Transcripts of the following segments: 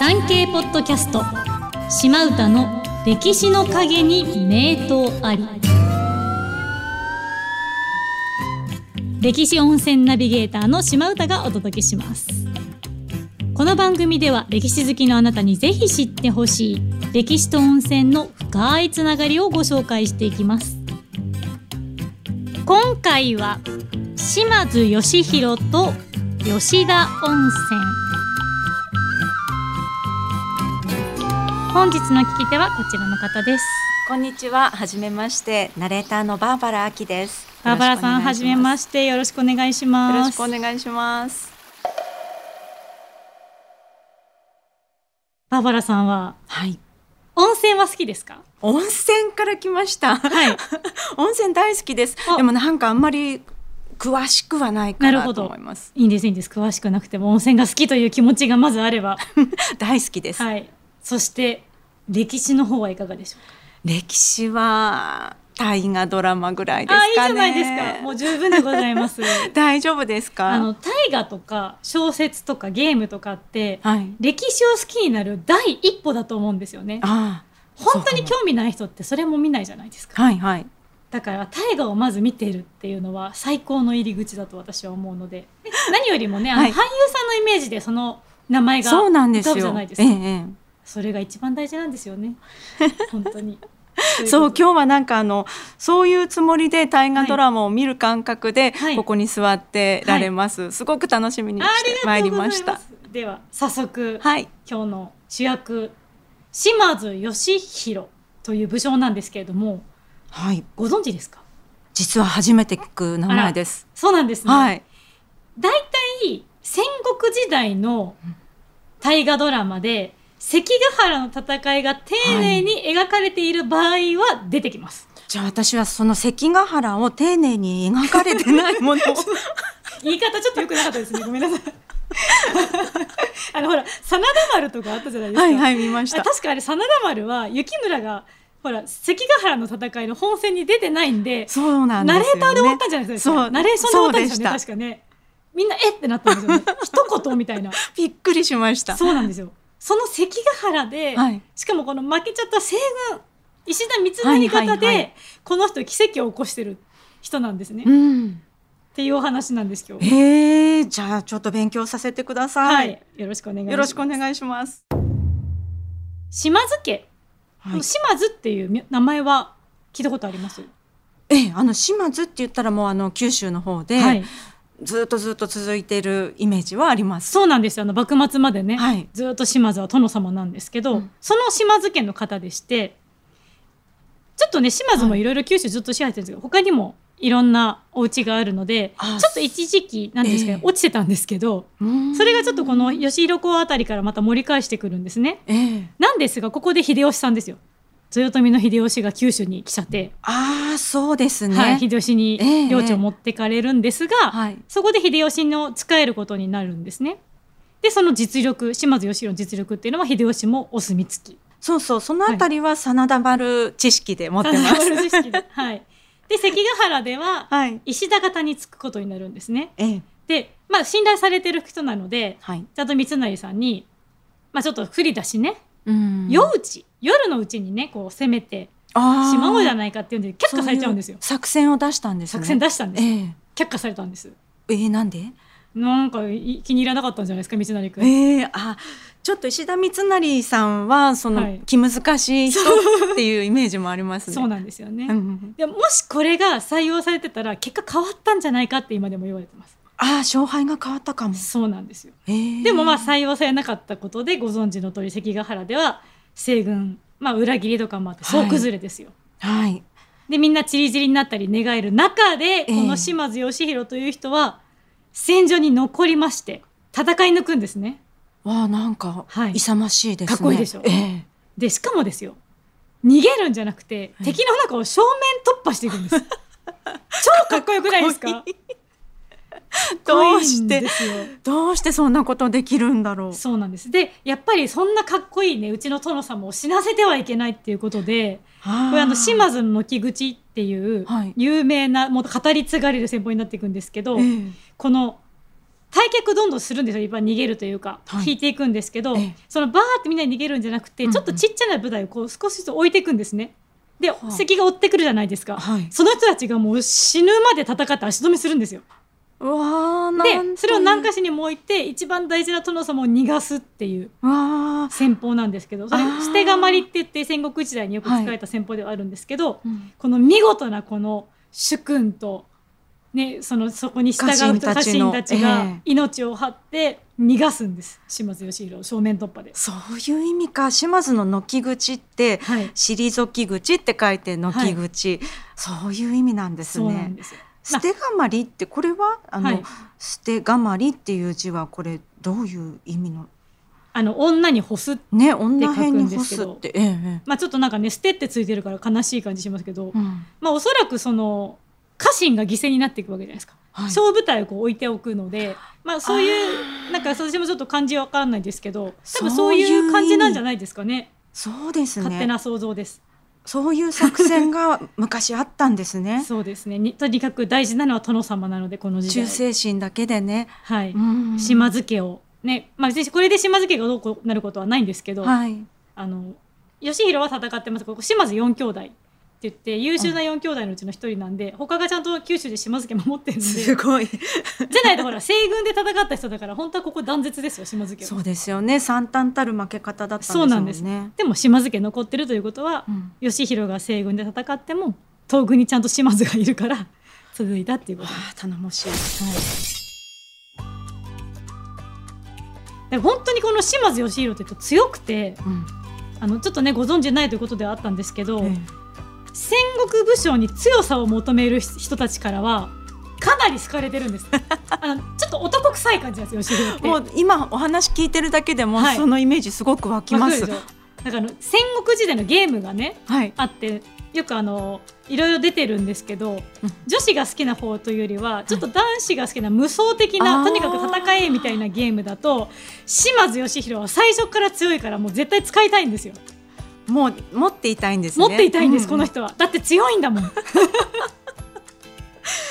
産経ポッドキャスト。島唄の歴史の陰に名刀あり。歴史温泉ナビゲーターの島唄がお届けします。この番組では歴史好きのあなたにぜひ知ってほしい歴史と温泉の深いつながりをご紹介していきます。今回は島津義弘と吉田温泉。本日の聞き手はこちらの方ですこんにちは。はじめまして。ナレーターのバーバラアキです。バーバラさんはじめまししてよろしくお願いしよろますしくお願いします。バーバラさんははい。温泉は好きですか？温泉から来ました。はい 温泉大好きですあ。でもなんかあんまり詳しくはないかなと思います。いいんですいいんです詳しくなくても温泉が好きという気持ちがまずあれば 大好きです。はいそして歴史の方はいかがでしょうか？歴史は大河ドラマぐらいですあいいじかね。ゃないですかもう十分でございます 大丈夫ですか？あの大河とか小説とかゲームとかってはい。歴史を好きになる第一歩だと思うんですよねああ。本当にそうか興味ない人ってそれも見ないじゃないですかもはいはい。だから大河をまず見てるっていうのは最高の入り口だと私は思うのでで 何よりもねあの、はい俳優さんのイメージでその名前がそうなんです浮かぶじゃよ。ないですかええええそれが一番大事なんですよね。本当に。そう今日はなんかあのそういうつもりで大河ドラマを見る感覚ではい。ここに座ってられます、すごく楽しみにあしてまいりまました。では早速、はい。今日の主役島津義弘という武将なんですけれどもはい。ご存知ですか？実は初めて聞く名前です。そうなんですね、はい。大体戦国時代の大河ドラマで関ヶ原の戦いが丁寧に描かれている場合は出てきます、じゃあ私はその関ヶ原を丁寧に描かれてないものを。言い方ちょっと良くなかったですね。ごめんなさい。あのほら真田丸とかあったじゃないですか。はいはい見ました。あ確かあれ真田丸は雪村がほら関ヶ原の戦いの本戦に出てないんでそうなんですよ、ね、ナレーターで終わったんじゃないですか。そうナレーションで終わったんですよね確かね。みんなえってなったんですよね。一言みたいな。びっくりしました。そうなんですよその関ヶ原で、はい。しかもこの負けちゃった西軍石田三成方で、この人奇跡を起こしてる人なんですね、っうん。ていうお話なんです今日。へえじゃあちょっと勉強させてくださ、はい。い、よろしくお願いします。よろしくお願いします。島津家、はい。島津っていう名前は聞いたことあります？ええあの島津って言ったらもうあの九州の方で、はいずっとずっと続いているイメージはあります。そうなんですよ。あの幕末までね、はい。ずっと島津は殿様なんですけど、うん。その島津家の方でしてちょっとね島津もいろいろ九州ずっと支配してるんですけど、他にもいろんなお家があるのであちょっと一時期なんですけど、ええ。落ちてたんですけどそれがちょっとこの吉弘公あたりからまた盛り返してくるんですね。ええ。なんですがここで秀吉さんですよ豊臣の秀吉が九州に来ちゃって、ああそうですね。はい、秀吉にええ領地を持ってかれるんですが、はいそこで秀吉の仕えることになるんですね。でその実力島津義弘の実力っていうのは秀吉もお墨付き。そうそうそのあたりは真田丸知識で持ってます。知識で はい。で関ヶ原でははい。石田方につくことになるんですね。ええでまあ信頼されてる人なのではい。ちゃんと三成さんに、まあ、ちょっと不利だしね、うん夜討ち夜のうちにねこう攻めてあしまおうじゃいないかっていうんで却下されちゃうんですよ。作戦を出したんですね。作戦出したんです。ええ却下されたんです。ええなんで？なんかい気に入らなかったんじゃないですか三成君。ええあちょっと石田三成さんはその、はい気難しい人っていうイメージもありますね。そうなんですよね。うんでももしこれが採用されてたら結果変わったんじゃないかって今でも言われてます。ああ勝敗が変わったかも。そうなんですよ。ええでもまあ採用されなかったことでご存知の通り関ヶ原では西軍、まあ、裏切りとかもあって総崩れですよ。はい。でみんな散り散りになったり寝返る中で、ええこの島津義弘という人は戦場に残りまして戦い抜くんですね。わあなんかはい勇ましいですね。かっこいいでしょ？ええでしかもですよ逃げるんじゃなくて、はい敵の中を正面突破していくんです。超かっこよくないですか？どうしてどうしてそんなことできるんだろう。そうなんです。でやっぱりそんなかっこいいねうちの殿様を死なせてはいけないっていうことでここれあの島津の木口っていうはい。有名なもう語り継がれる戦法になっていくんですけど、ええ。この退却どんどんするんですよ。いっぱい逃げるというか、はい。引いていくんですけど、ええ。そのバーってみんなに逃げるんじゃなくて、ちょっとちっちゃな部隊をこう少しずつ置いていくんですね。で、あ敵が追ってくるじゃないですか。はい。その人たちがもう死ぬまで戦って足止めするんですよ。うわでそれを何かし所にも置いて一番大事な殿様を逃がすっていう戦法なんですけどそれ捨てがまりって言って戦国時代によく使われた戦法ではあるんですけど、うん。この見事なこの主君と、ね、そのそこに従う人家家臣たちがええ。命を張って逃がすんです。島津義弘を正面突破で。そういう意味か。島津の軒口ってはい、退き口って書いて軒口、そういう意味なんですね。そうなんですよ。捨てがまりってこれはあの、はい。捨てがまりっていう字はこれどういう意味の？あの女に干す、ね女辺に干って書くんですけど。すってええええ。まあ、ちょっとなんかね捨てってついてるから悲しい感じしますけど、うん。まあ、おそらくその家臣が犠牲になっていくわけじゃないですか。はい。小部隊をこう置いておくので、まあ、そういうなんか私もちょっと漢字わからないですけど多分そういう感じなんじゃないですかね。そうですね。勝手な想像です。そういう作戦が昔あったんですね。そうですね。にとにかく大事なのは殿様なのでこの時忠代、誠心だけでね、はい。うん。島津家をね、まあ、別にこれで島津家がどうこうなることはないんですけど、はい。あの義弘は戦ってます。ここ島津4兄弟言って優秀な4兄弟のうちの一人なんで、他がちゃんと九州で島津家守ってるんで。じすごい。ゃないとほら西軍で戦った人だから本当はここ断絶ですよ島津家は。そうですよね。惨憺たる負け方だったんですもそうんなんです。ねでも島津家残ってるということは、うん。義弘が西軍で戦っても東軍にちゃんと島津がいるから 続いたっていうこと。頼もしい。で本当にこの島津義弘って言うと強くてうん。あのちょっとねご存知ないということではあったんですけど、え戦国武将に強さを求める人たちからはかなり好かれてるんです。あのちょっと男臭い感じなんですよ義弘って。えもう今お話聞いてるだけでも、はい。そのイメージすごく湧きます。だから戦国時代のゲームがねはい。あってよくあのいろいろ出てるんですけど、うん。女子が好きな方というよりはちょっと男子が好きな無双的な、あー。とにかく戦えみたいなゲームだと島津義弘は最初から強いからもう絶対使いたいんですよ、もう持っていたいんですね持っていたいんです、うこの人はだって強いんだもん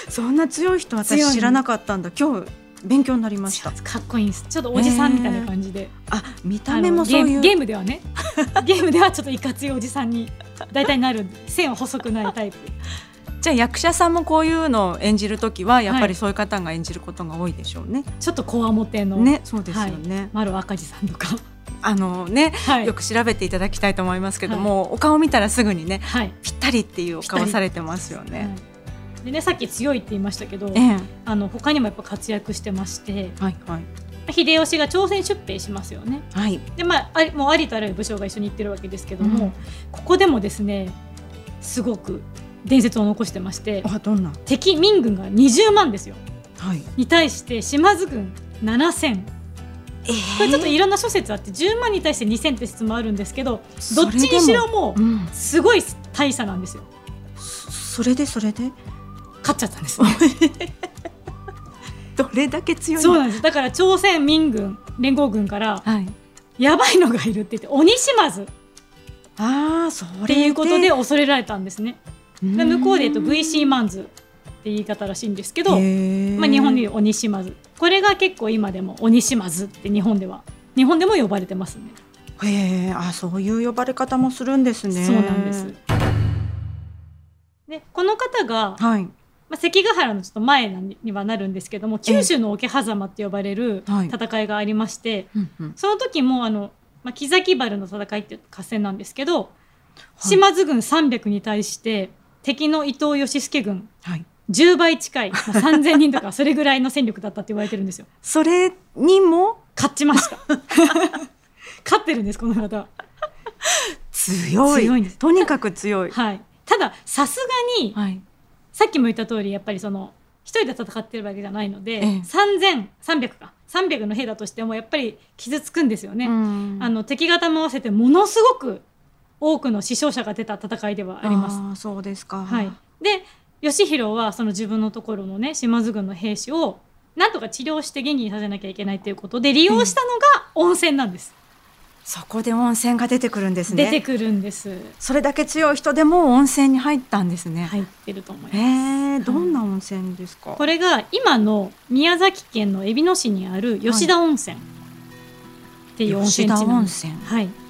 そんな強い人私知らなかったんだ今日勉強になりましたかっこいいんですちょっとおじさんみたいな感じで、あ見た目もそういうゲームゲームではねゲームではちょっといかついおじさんに大体なる線は細くないタイプじゃあ役者さんもこういうのを演じるときはやっぱりそういう方が演じることが多いでしょうね。ちょっとこわもての、ねそうですよね。丸赤字さんとかあのね、はい。よく調べていただきたいと思いますけども、お顔見たらすぐにねはい。ぴったりっていうお顔されてますよね。はい。でねさっき強いって言いましたけどええ。あの他にもやっぱ活躍してましてはいはい。秀吉が朝鮮出兵しますよね。はい。でまあもうありとあらゆる武将が一緒に行ってるわけですけども、うん。ここでもですねすごく伝説を残してましてあどんな？敵民軍が20万ですよ。はい。に対して島津軍7000えこれちょっといろんな諸説あって10万に対して2000って説もあるんですけどどっちにしろもううん。すごい大差なんですよ。そそれでそれで？勝っちゃったんです。ね どれだけ強いそうのなんです。だから朝鮮民軍連合軍からはい。やばいのがいるって言って鬼島津。っああそれていうことで恐れられたんですね。うん。で向こうで言うと VC マンズって言い方らしいんですけど、まあ、日本でいう鬼島津。これが結構今でも鬼島津って日本では日本でも呼ばれてますね。へえあそういう呼ばれ方もするんですね。そうなんです。でこの方が、はい。まあ、関ヶ原のちょっと前にはなるんですけども九州の桶狭間って呼ばれるはい。戦いがありまして、うんうん。その時もあの、まあ、木崎原の戦いっていう合戦なんですけど、島津軍300に対して敵の伊藤義輔軍はい。10倍近い、まあ、3000人とかそれぐらいの戦力だったって言われてるんですよ。それにも？勝ちました。勝ってるんですこの方は。強い強いんですとにかく強い。はい。たださすがにはい。さっきも言った通りやっぱりその一人で戦ってるわけじゃないので、ええ3300か300の兵だとしてもやっぱり傷つくんですよね。うんあの敵方も合わせてものすごく多くの死傷者が出た戦いではあります。あーそうですか。はい、で義弘はその自分のところのね島津軍の兵士をなんとか治療して元気にさせなきゃいけないということで利用したのが温泉なんです。そこで温泉が出てくるんですね。出てくるんです。それだけ強い人でも温泉に入ったんですね、入ってると思います、えー、どんな温泉ですか、これが今の宮崎県の海老野市にある吉田温泉っていう温泉地なんです、吉田温泉。はい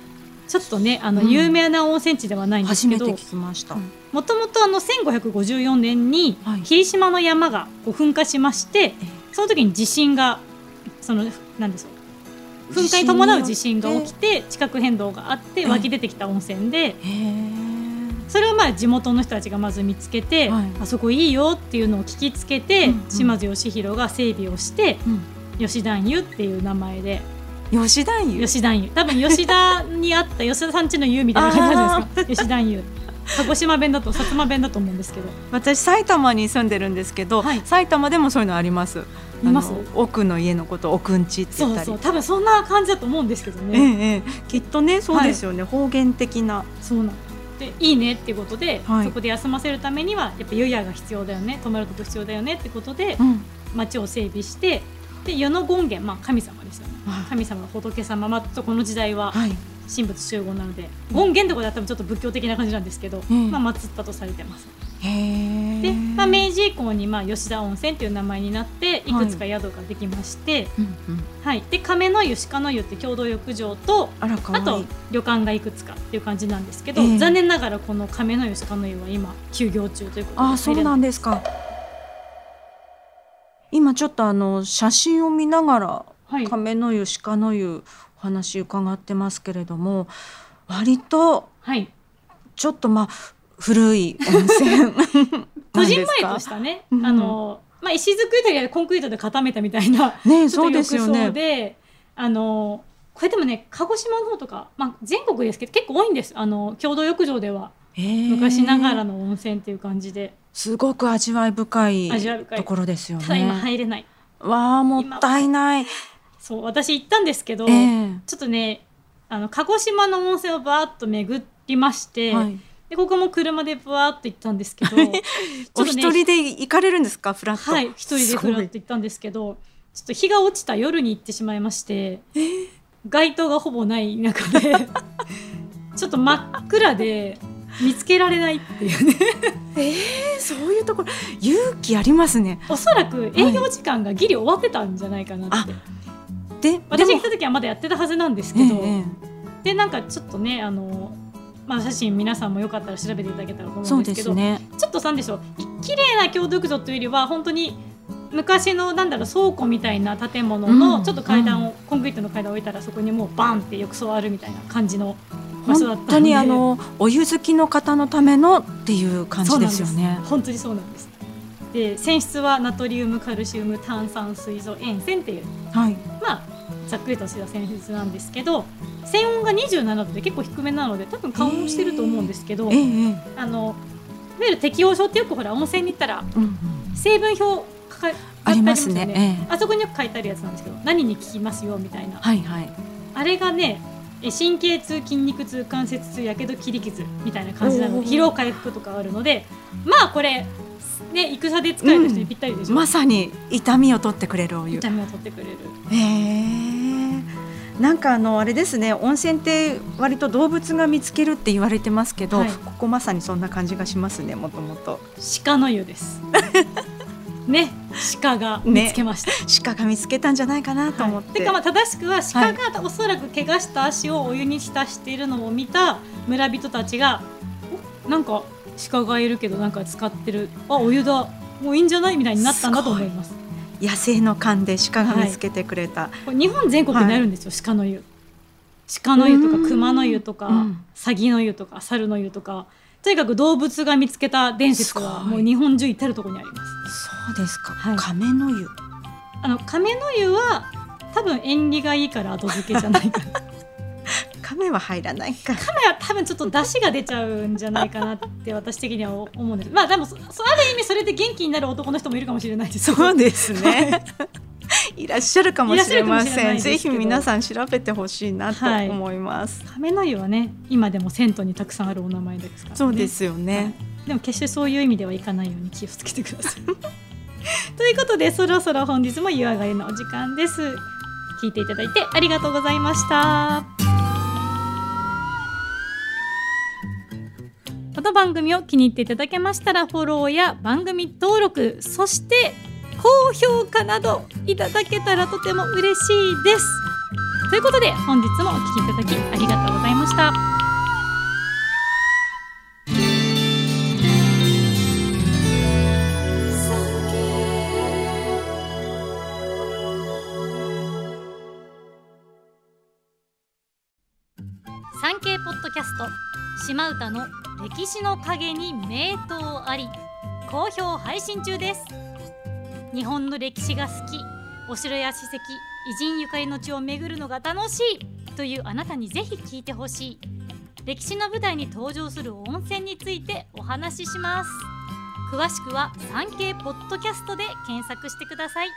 ちょっとねあの、うん。有名な温泉地ではないんですけどもともとあの1554年にはい。霧島の山がこう噴火しまして、えその時に地震がそのなんでしょう。噴火に伴う地震が起きて地殻変動があってえ湧き出てきた温泉でそれをまあ地元の人たちがまず見つけて、はい。あそこいいよっていうのを聞きつけて、うんうん。島津義弘が整備をして吉田湯っていう名前でうん、吉田湯吉田湯多分吉田にあった 吉田さん家の湯みたいな感じですか？吉田湯鹿児島弁だと薩摩弁だと思うんですけど。私埼玉に住んでるんですけど、はい。埼玉でもそういうのあります。います？奥の家のこと奥んちって言ったり。そうそう。多分そんな感じだと思うんですけどええね、ええ。きっとねそうですよね、方言的な。そうなん。でいいねっていうことで、はい。そこで休ませるためにはやっぱ湯屋が必要だよね。泊まるとこ必要だよねってことでうん。町を整備してで湯の権現、まあ、神様ですよね。はい。神様仏様、まあ、この時代ははい。神仏集合なので権現ってことは多分ちょっと仏教的な感じなんですけど、うん。まあ、祀ったとされてます。で、まあ、明治以降にまあ吉田温泉っていう名前になってい。くつか宿ができまして、うんうん、はい。で亀の湯鹿の湯って共同浴場とあと旅館がいくつかっていう感じなんですけど、ええ。残念ながらこの亀の湯鹿の湯は今休業中ということであそうなんですか今ちょっとあの写真を見ながらはい、亀の湯鹿の湯お話伺ってますけれども割とはい、ちょっとまあ古い温泉 こじんまりとしたね、うん。あのまあ、石造りというよりコンクリートで固めたみたいなねそうですよね。であのこれでもね鹿児島の方とか、まあ、全国ですけど結構多いんです。あの共同浴場では昔ながらの温泉っていう感じで、すごく味わい深いところですよただ今ね。入れない。わあもったいない。そう私行ったんですけど、ええ。ちょっとねあの鹿児島の温泉をバーッと巡りまして、はい、でここも車でバーッと行ったんですけど ちょっとねお一人で行かれるんですかフラット。はい一人でフラッと行ったんですけどちょっと日が落ちた夜に行ってしまいまして、街灯がほぼない中で ちょっと真っ暗で見つけられないっていうねええそういうところ勇気ありますね。おそらく営業時間がギリ終わってたんじゃないかなって、で私でも行った時はまだやってたはずなんですけど、ええでなんかちょっとねあのまあ写真皆さんもよかったら調べていただけたらと思そううんですけどね。ちょっとなんでしょう綺麗な共同浴場というよりは本当に昔のなんだろう倉庫みたいな建物うん。のちょっと階段を、コンクリートの階段を置いたらそこにもうバンって浴槽あるみたいな感じの場所だったんで。本当にあのお湯好きの方のためのっていう感じですよね。本当にそうなんです。で泉質はナトリウムカルシウム炭酸水素塩泉っていう。はい。まあざっくりとした泉質なんですけど泉温が27度で結構低めなので多分顔もしてると思うんですけど、ええええあのいわゆる適応症ってよくほら温泉に行ったらうんうん。成分表かかありますね。あったりよええ。あそこによく書いてあるやつなんですけど何に効きますよみたいな。はいはい。あれがねえ神経痛筋肉痛関節痛やけど切り傷みたいな感じなの。で疲労回復とかあるのでまあこれね戦で使える人にぴったりでしょ、まさに痛みを取ってくれるお湯。痛みを取ってくれる。へえ。なんかあのあれですね温泉って割と動物が見つけるって言われてますけど、はい。ここまさにそんな感じがしますねもともと。鹿の湯です ね鹿が見つけました、鹿が見つけたんじゃないかなと思って、でかまあ正しくは鹿がおそらく怪我した足をお湯に浸しているのを見た村人たちがおなんか鹿がいるけどなんか使ってる。あお湯だ。もういいんじゃないみたいになったんだと思います。野生の勘で鹿が見つけてくれた、これ日本全国にあるんですよ、鹿の湯。鹿の湯とか熊の湯とか、うん。サギの湯とか猿の湯とかとにかく動物が見つけた伝説はもう日本中至る所にあります。そうですか、はい。亀の湯。あの亀の湯は多分縁起がいいから後付けじゃないかな。亀は入らないか。亀は多分ちょっと出汁が出ちゃうんじゃないかなって私的には思うんです。まあでもそ そある意味それで元気になる男の人もいるかもしれないです。そうですねいらっしゃるかもしれません。ぜひ皆さん調べてほしいなと思います、はい、亀の湯はね今でも銭湯にたくさんあるお名前ですから、ね、そうですよね、はい、でも決してそういう意味ではいかないように気をつけてください。ということでそろそろ本日も湯上がりのお時間です。聞いていただいてありがとうございました。この番組を気に入っていただけましたらフォローや番組登録そして高評価などいただけたらとても嬉しいです。ということで本日もお聴きいただきありがとうございました。産経ポッドキャスト島唄の歴史の陰に名刀あり好評配信中です。日本の歴史が好きお城や史跡偉人ゆかりの地を巡るのが楽しいというあなたにぜひ聞いてほしい。歴史の舞台に登場する温泉についてお話しします。詳しくは産経ポッドキャストで検索してください。